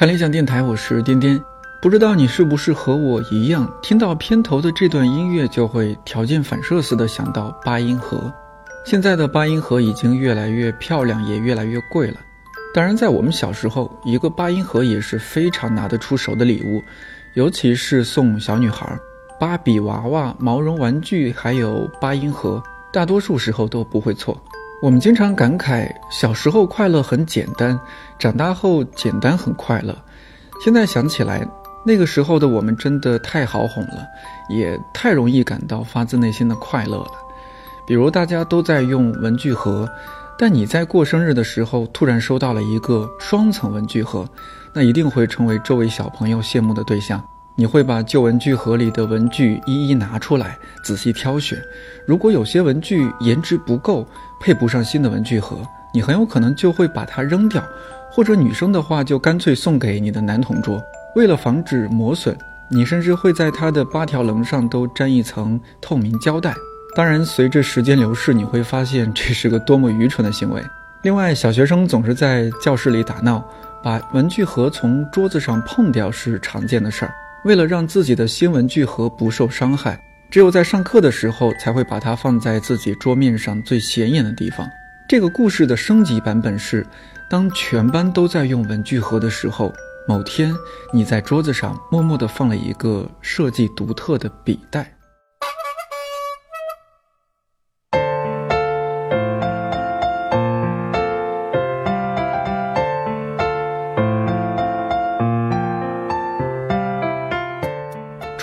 看理想电台，我是颠颠。不知道你是不是和我一样，听到片头的这段音乐就会条件反射似的想到八音盒。现在的八音盒已经越来越漂亮，也越来越贵了。当然，在我们小时候，一个八音盒也是非常拿得出手的礼物，尤其是送小女孩，芭比娃娃、毛绒玩具，还有八音盒，大多数时候都不会错。我们经常感慨，小时候快乐很简单，长大后简单很快乐。现在想起来，那个时候的我们真的太好哄了，也太容易感到发自内心的快乐了。比如大家都在用文具盒，但你在过生日的时候突然收到了一个双层文具盒，那一定会成为周围小朋友羡慕的对象。你会把旧文具盒里的文具一一拿出来，仔细挑选。如果有些文具颜值不够，配不上新的文具盒，你很有可能就会把它扔掉，或者女生的话就干脆送给你的男同桌。为了防止磨损，你甚至会在它的八条棱上都粘一层透明胶带。当然，随着时间流逝，你会发现这是个多么愚蠢的行为。另外，小学生总是在教室里打闹，把文具盒从桌子上碰掉是常见的事儿。为了让自己的新文具盒不受伤害，只有在上课的时候才会把它放在自己桌面上最显眼的地方。这个故事的升级版本是：当全班都在用文具盒的时候，某天你在桌子上默默地放了一个设计独特的笔袋。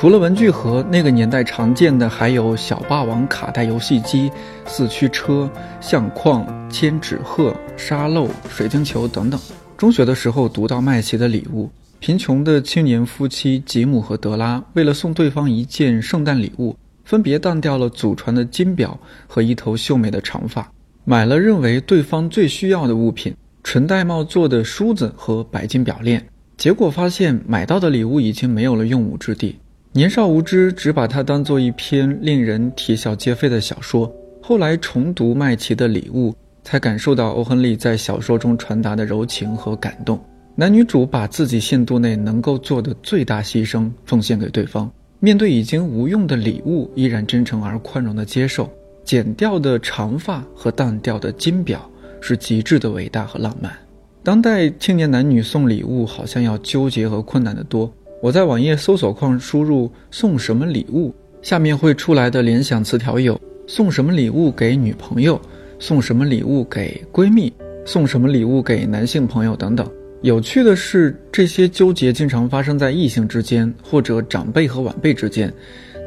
除了文具盒，那个年代常见的还有小霸王卡带游戏机、四驱车、相框、千纸鹤、沙漏、水晶球等等。中学的时候读到麦琪的礼物，贫穷的青年夫妻吉姆和德拉为了送对方一件圣诞礼物，分别当掉了祖传的金表和一头秀美的长发，买了认为对方最需要的物品——纯玳瑁做的梳子和白金表链。结果发现买到的礼物已经没有了用武之地。年少无知，只把它当做一篇令人啼笑皆非的小说。后来重读麦琪的礼物，才感受到欧亨利在小说中传达的柔情和感动。男女主把自己限度内能够做的最大牺牲奉献给对方，面对已经无用的礼物，依然真诚而宽容的接受。剪掉的长发和淡掉的金表，是极致的伟大和浪漫。当代青年男女送礼物，好像要纠结和困难的多。我在网页搜索框输入“送什么礼物”，下面会出来的联想词条有：送什么礼物给女朋友，送什么礼物给闺蜜，送什么礼物给男性朋友等等。有趣的是，这些纠结经常发生在异性之间，或者长辈和晚辈之间。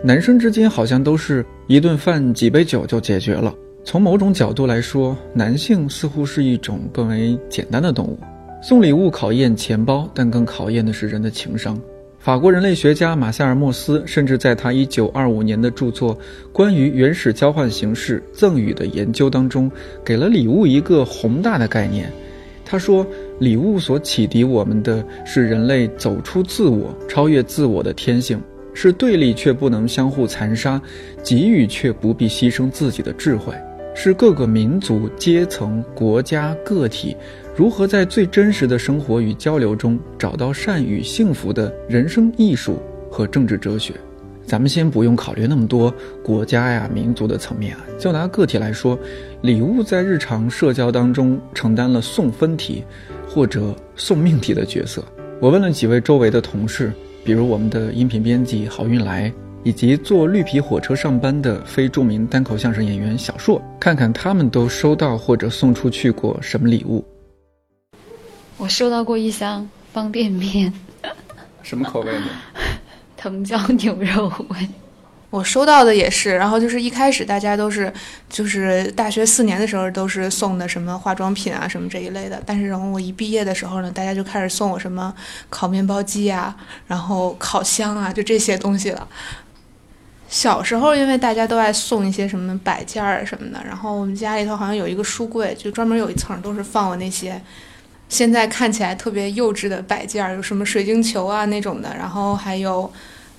男生之间好像都是一顿饭、几杯酒就解决了。从某种角度来说，男性似乎是一种更为简单的动物。送礼物考验钱包，但更考验的是人的情商。法国人类学家马塞尔·莫斯甚至在他1925年的著作《关于原始交换形式赠与的研究》当中，给了礼物一个宏大的概念。他说，礼物所启迪我们的是人类走出自我、超越自我的天性，是对立却不能相互残杀，给予却不必牺牲自己的智慧，是各个民族、阶层、国家、个体。如何在最真实的生活与交流中找到善与幸福的人生艺术和政治哲学？咱们先不用考虑那么多国家呀、民族的层面啊，就拿个体来说，礼物在日常社交当中承担了送分题或者送命题的角色。我问了几位周围的同事，比如我们的音频编辑郝运来，以及坐绿皮火车上班的非著名单口相声演员小硕，看看他们都收到或者送出去过什么礼物。我收到过一箱方便面，什么口味的？藤椒牛肉味。我收到的也是，然后就是一开始大家都是，就是大学四年的时候都是送的什么化妆品啊什么这一类的，但是然后我一毕业的时候呢，大家就开始送我什么烤面包机啊，然后烤箱啊，就这些东西了。小时候因为大家都爱送一些什么摆件儿什么的，然后我们家里头好像有一个书柜，就专门有一层都是放我那些。现在看起来特别幼稚的摆件儿，有什么水晶球啊那种的，然后还有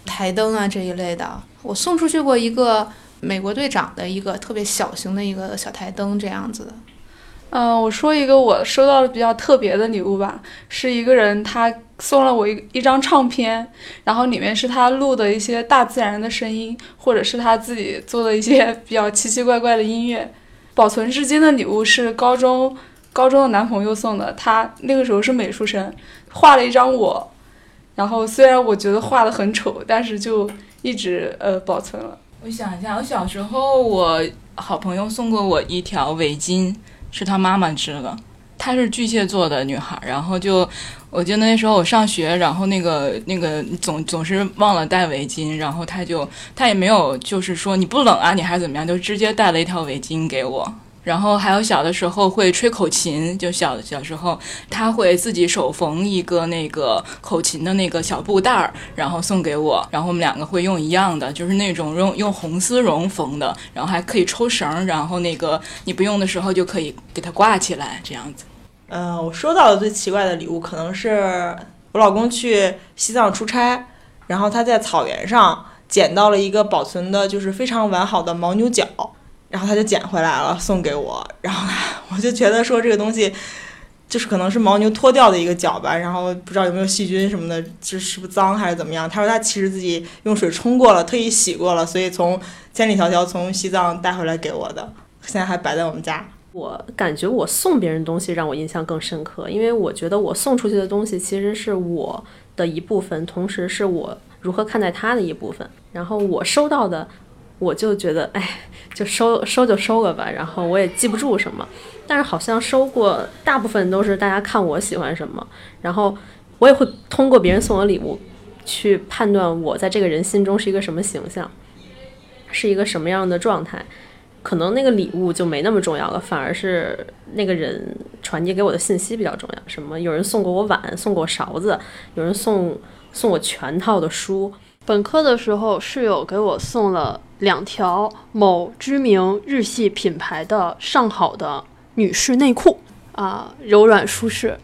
台灯啊这一类的。我送出去过一个美国队长的一个特别小型的一个小台灯，这样子的。嗯，我说一个我收到的比较特别的礼物吧，是一个人他送了我一一张唱片，然后里面是他录的一些大自然的声音，或者是他自己做的一些比较奇奇怪怪的音乐。保存至今的礼物是高中高中的男朋友送的，他那个时候是美术生，画了一张我，然后虽然我觉得画的很丑，但是就一直呃保存了。我想一下，我小时候我好朋友送过我一条围巾，是他妈妈织的。她是巨蟹座的女孩，然后就我记得那时候我上学，然后那个那个总总是忘了带围巾，然后她就她也没有就是说你不冷啊，你还是怎么样，就直接带了一条围巾给我。然后还有小的时候会吹口琴，就小小时候他会自己手缝一个那个口琴的那个小布袋儿，然后送给我。然后我们两个会用一样的，就是那种用用红丝绒缝的，然后还可以抽绳，然后那个你不用的时候就可以给它挂起来，这样子。嗯，我收到的最奇怪的礼物可能是我老公去西藏出差，然后他在草原上捡到了一个保存的就是非常完好的牦牛角。然后他就捡回来了，送给我。然后我就觉得说这个东西，就是可能是牦牛脱掉的一个角吧。然后不知道有没有细菌什么的，就是不脏还是怎么样。他说他其实自己用水冲过了，特意洗过了，所以从千里迢迢从西藏带回来给我的，现在还摆在我们家。我感觉我送别人东西让我印象更深刻，因为我觉得我送出去的东西其实是我的一部分，同时是我如何看待他的一部分。然后我收到的。我就觉得，哎，就收收就收了吧，然后我也记不住什么，但是好像收过大部分都是大家看我喜欢什么，然后我也会通过别人送我礼物，去判断我在这个人心中是一个什么形象，是一个什么样的状态，可能那个礼物就没那么重要了，反而是那个人传递给我的信息比较重要。什么？有人送过我碗，送过勺子，有人送送我全套的书。本科的时候，室友给我送了两条某知名日系品牌的上好的女士内裤，啊，柔软舒适，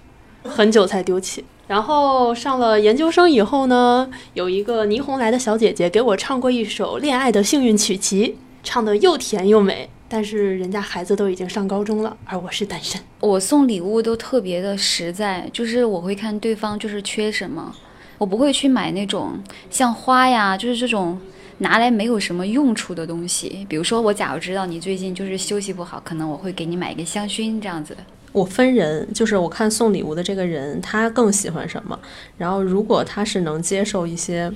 很久才丢弃。然后上了研究生以后呢，有一个霓虹来的小姐姐给我唱过一首《恋爱的幸运曲奇》，唱的又甜又美。但是人家孩子都已经上高中了，而我是单身。我送礼物都特别的实在，就是我会看对方就是缺什么。我不会去买那种像花呀，就是这种拿来没有什么用处的东西。比如说，我假如知道你最近就是休息不好，可能我会给你买一个香薰这样子。我分人，就是我看送礼物的这个人他更喜欢什么。然后，如果他是能接受一些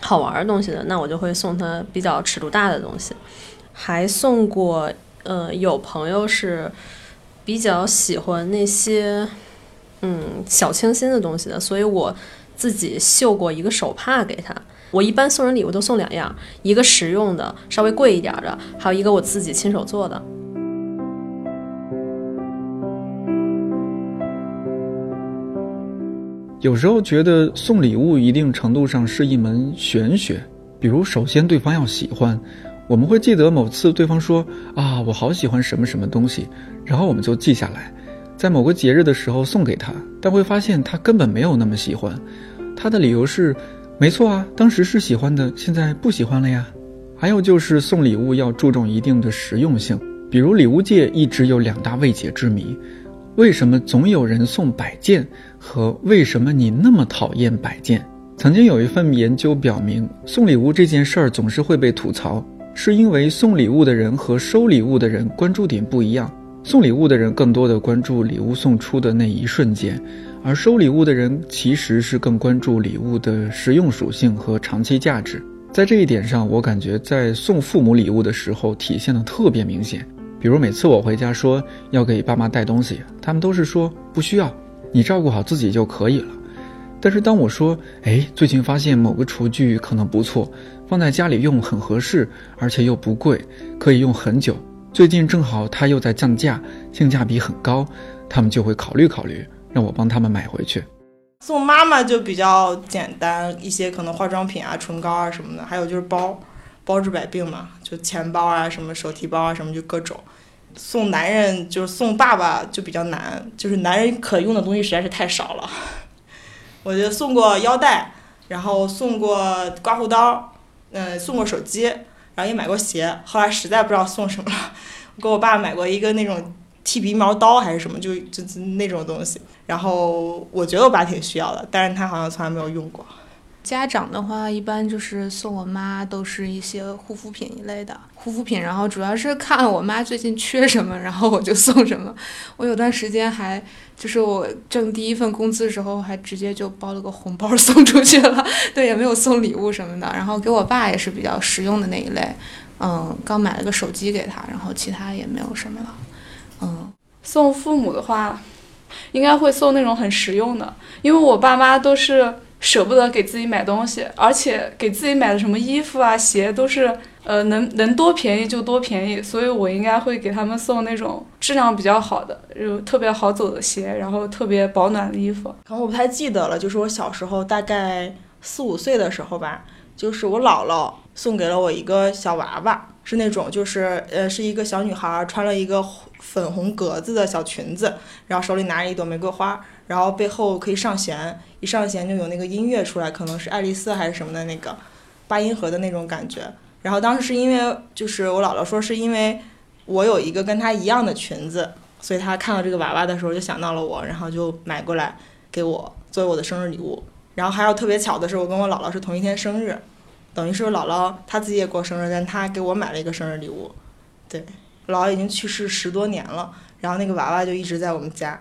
好玩的东西的，那我就会送他比较尺度大的东西。还送过，呃，有朋友是比较喜欢那些嗯小清新的东西的，所以我。自己绣过一个手帕给他。我一般送人礼物都送两样，一个实用的，稍微贵一点的，还有一个我自己亲手做的。有时候觉得送礼物一定程度上是一门玄学，比如首先对方要喜欢，我们会记得某次对方说啊我好喜欢什么什么东西，然后我们就记下来。在某个节日的时候送给他，但会发现他根本没有那么喜欢。他的理由是：没错啊，当时是喜欢的，现在不喜欢了呀。还有就是送礼物要注重一定的实用性，比如礼物界一直有两大未解之谜：为什么总有人送摆件和为什么你那么讨厌摆件？曾经有一份研究表明，送礼物这件事儿总是会被吐槽，是因为送礼物的人和收礼物的人关注点不一样。送礼物的人更多的关注礼物送出的那一瞬间，而收礼物的人其实是更关注礼物的实用属性和长期价值。在这一点上，我感觉在送父母礼物的时候体现的特别明显。比如每次我回家说要给爸妈带东西，他们都是说不需要，你照顾好自己就可以了。但是当我说，哎，最近发现某个厨具可能不错，放在家里用很合适，而且又不贵，可以用很久。最近正好他又在降价，性价比很高，他们就会考虑考虑，让我帮他们买回去。送妈妈就比较简单一些，可能化妆品啊、唇膏啊什么的，还有就是包，包治百病嘛，就钱包啊、什么手提包啊什么就各种。送男人就是送爸爸就比较难，就是男人可用的东西实在是太少了。我就送过腰带，然后送过刮胡刀，嗯，送过手机。然后也买过鞋，后来实在不知道送什么了，我 给我爸买过一个那种剃鼻毛刀还是什么，就就那种东西。然后我觉得我爸挺需要的，但是他好像从来没有用过。家长的话，一般就是送我妈都是一些护肤品一类的护肤品，然后主要是看我妈最近缺什么，然后我就送什么。我有段时间还就是我挣第一份工资的时候，还直接就包了个红包 送出去了，对，也没有送礼物什么的。然后给我爸也是比较实用的那一类，嗯，刚买了个手机给他，然后其他也没有什么了，嗯。送父母的话，应该会送那种很实用的，因为我爸妈都是。舍不得给自己买东西，而且给自己买的什么衣服啊、鞋都是，呃，能能多便宜就多便宜，所以我应该会给他们送那种质量比较好的，就特别好走的鞋，然后特别保暖的衣服。可能我不太记得了，就是我小时候大概四五岁的时候吧，就是我姥姥送给了我一个小娃娃，是那种就是呃是一个小女孩穿了一个粉红格子的小裙子，然后手里拿着一朵玫瑰花。然后背后可以上弦，一上弦就有那个音乐出来，可能是爱丽丝还是什么的那个八音盒的那种感觉。然后当时是因为就是我姥姥说是因为我有一个跟她一样的裙子，所以她看到这个娃娃的时候就想到了我，然后就买过来给我作为我的生日礼物。然后还有特别巧的是，我跟我姥姥是同一天生日，等于是姥姥她自己也过生日，但她给我买了一个生日礼物。对，姥姥已经去世十多年了，然后那个娃娃就一直在我们家。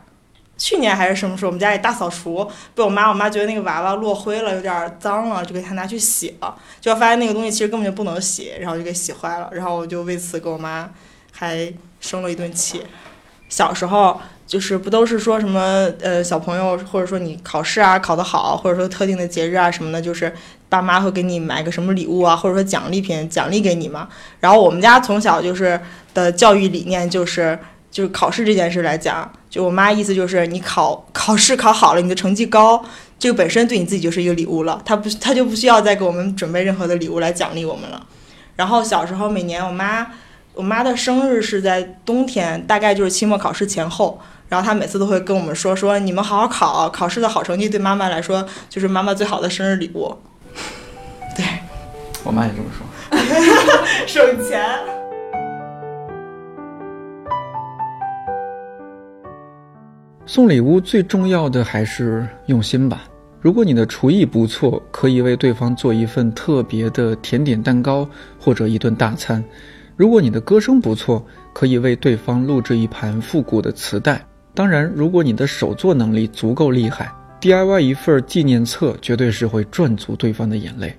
去年还是什么时候，我们家里大扫除，被我妈，我妈觉得那个娃娃落灰了，有点脏了，就给她拿去洗了，就发现那个东西其实根本就不能洗，然后就给洗坏了，然后我就为此跟我妈还生了一顿气。小时候就是不都是说什么呃小朋友，或者说你考试啊考得好，或者说特定的节日啊什么的，就是爸妈会给你买个什么礼物啊，或者说奖励品奖励给你嘛。然后我们家从小就是的教育理念就是。就是考试这件事来讲，就我妈意思就是你考考试考好了，你的成绩高，这个本身对你自己就是一个礼物了，她不她就不需要再给我们准备任何的礼物来奖励我们了。然后小时候每年我妈我妈的生日是在冬天，大概就是期末考试前后，然后她每次都会跟我们说说你们好好考，考试的好成绩对妈妈来说就是妈妈最好的生日礼物。对，我妈也这么说，省钱。送礼物最重要的还是用心吧。如果你的厨艺不错，可以为对方做一份特别的甜点蛋糕或者一顿大餐；如果你的歌声不错，可以为对方录制一盘复古的磁带。当然，如果你的手作能力足够厉害，DIY 一份纪念册绝对是会赚足对方的眼泪。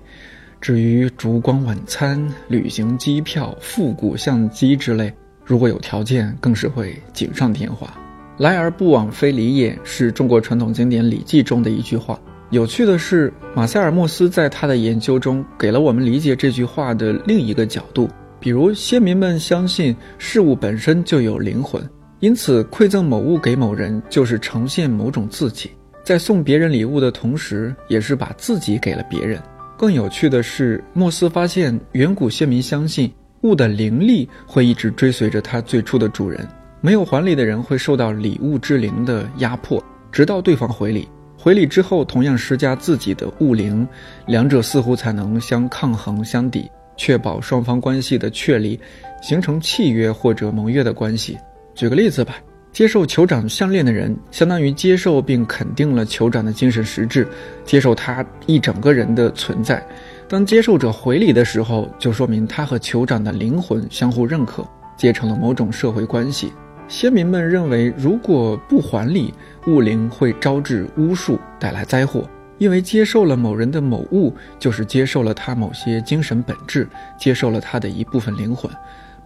至于烛光晚餐、旅行机票、复古相机之类，如果有条件，更是会锦上添花。来而不往非礼也，是中国传统经典《礼记》中的一句话。有趣的是，马塞尔莫斯在他的研究中给了我们理解这句话的另一个角度。比如，先民们相信事物本身就有灵魂，因此馈赠某物给某人就是呈现某种自己，在送别人礼物的同时，也是把自己给了别人。更有趣的是，莫斯发现远古先民相信物的灵力会一直追随着它最初的主人。没有还礼的人会受到礼物之灵的压迫，直到对方回礼。回礼之后，同样施加自己的物灵，两者似乎才能相抗衡、相抵，确保双方关系的确立，形成契约或者盟约的关系。举个例子吧，接受酋长项链的人，相当于接受并肯定了酋长的精神实质，接受他一整个人的存在。当接受者回礼的时候，就说明他和酋长的灵魂相互认可，结成了某种社会关系。先民们认为，如果不还礼，物灵会招致巫术，带来灾祸。因为接受了某人的某物，就是接受了他某些精神本质，接受了他的一部分灵魂。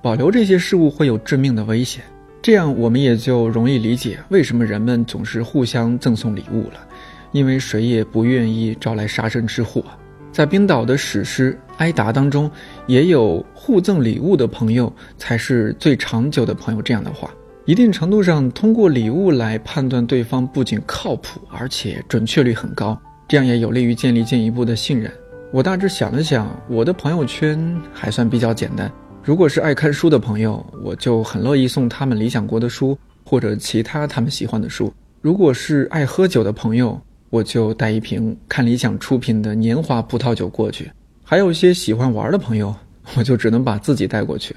保留这些事物会有致命的危险。这样，我们也就容易理解为什么人们总是互相赠送礼物了，因为谁也不愿意招来杀身之祸。在冰岛的史诗《埃达》当中，也有互赠礼物的朋友才是最长久的朋友这样的话。一定程度上，通过礼物来判断对方不仅靠谱，而且准确率很高，这样也有利于建立进一步的信任。我大致想了想，我的朋友圈还算比较简单。如果是爱看书的朋友我就很乐意送他们理想国的书或者其他他们喜欢的书。如果是爱喝酒的朋友我就带一瓶看理想出品的年华葡萄酒过去。还有一些喜欢玩的朋友我就只能把自己带过去。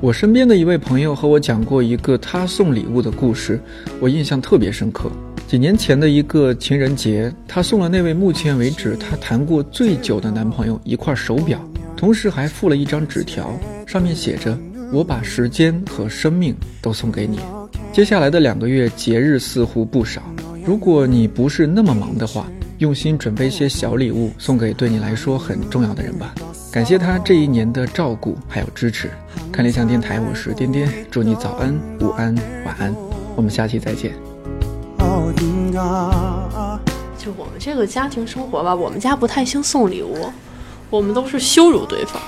我身边的一位朋友和我讲过一个他送礼物的故事我印象特别深刻。几年前的一个情人节，她送了那位目前为止她谈过最久的男朋友一块手表，同时还附了一张纸条，上面写着：“我把时间和生命都送给你。”接下来的两个月，节日似乎不少。如果你不是那么忙的话，用心准备些小礼物送给对你来说很重要的人吧。感谢他这一年的照顾还有支持。看理想电台，我是颠颠，祝你早安、午安、晚安，我们下期再见。就我们这个家庭生活吧，我们家不太兴送礼物，我们都是羞辱对方。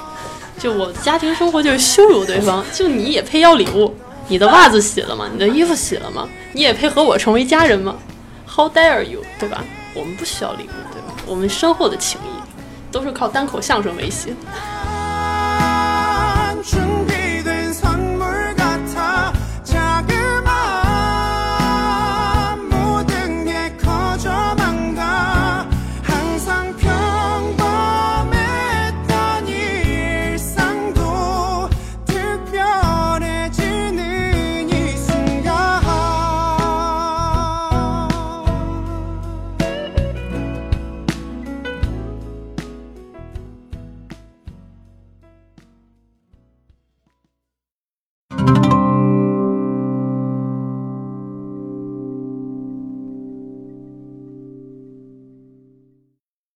就我家庭生活就是羞辱对方，就你也配要礼物？你的袜子洗了吗？你的衣服洗了吗？你也配和我成为家人吗？How dare you，对吧？我们不需要礼物，对吧？我们深厚的情谊都是靠单口相声维系。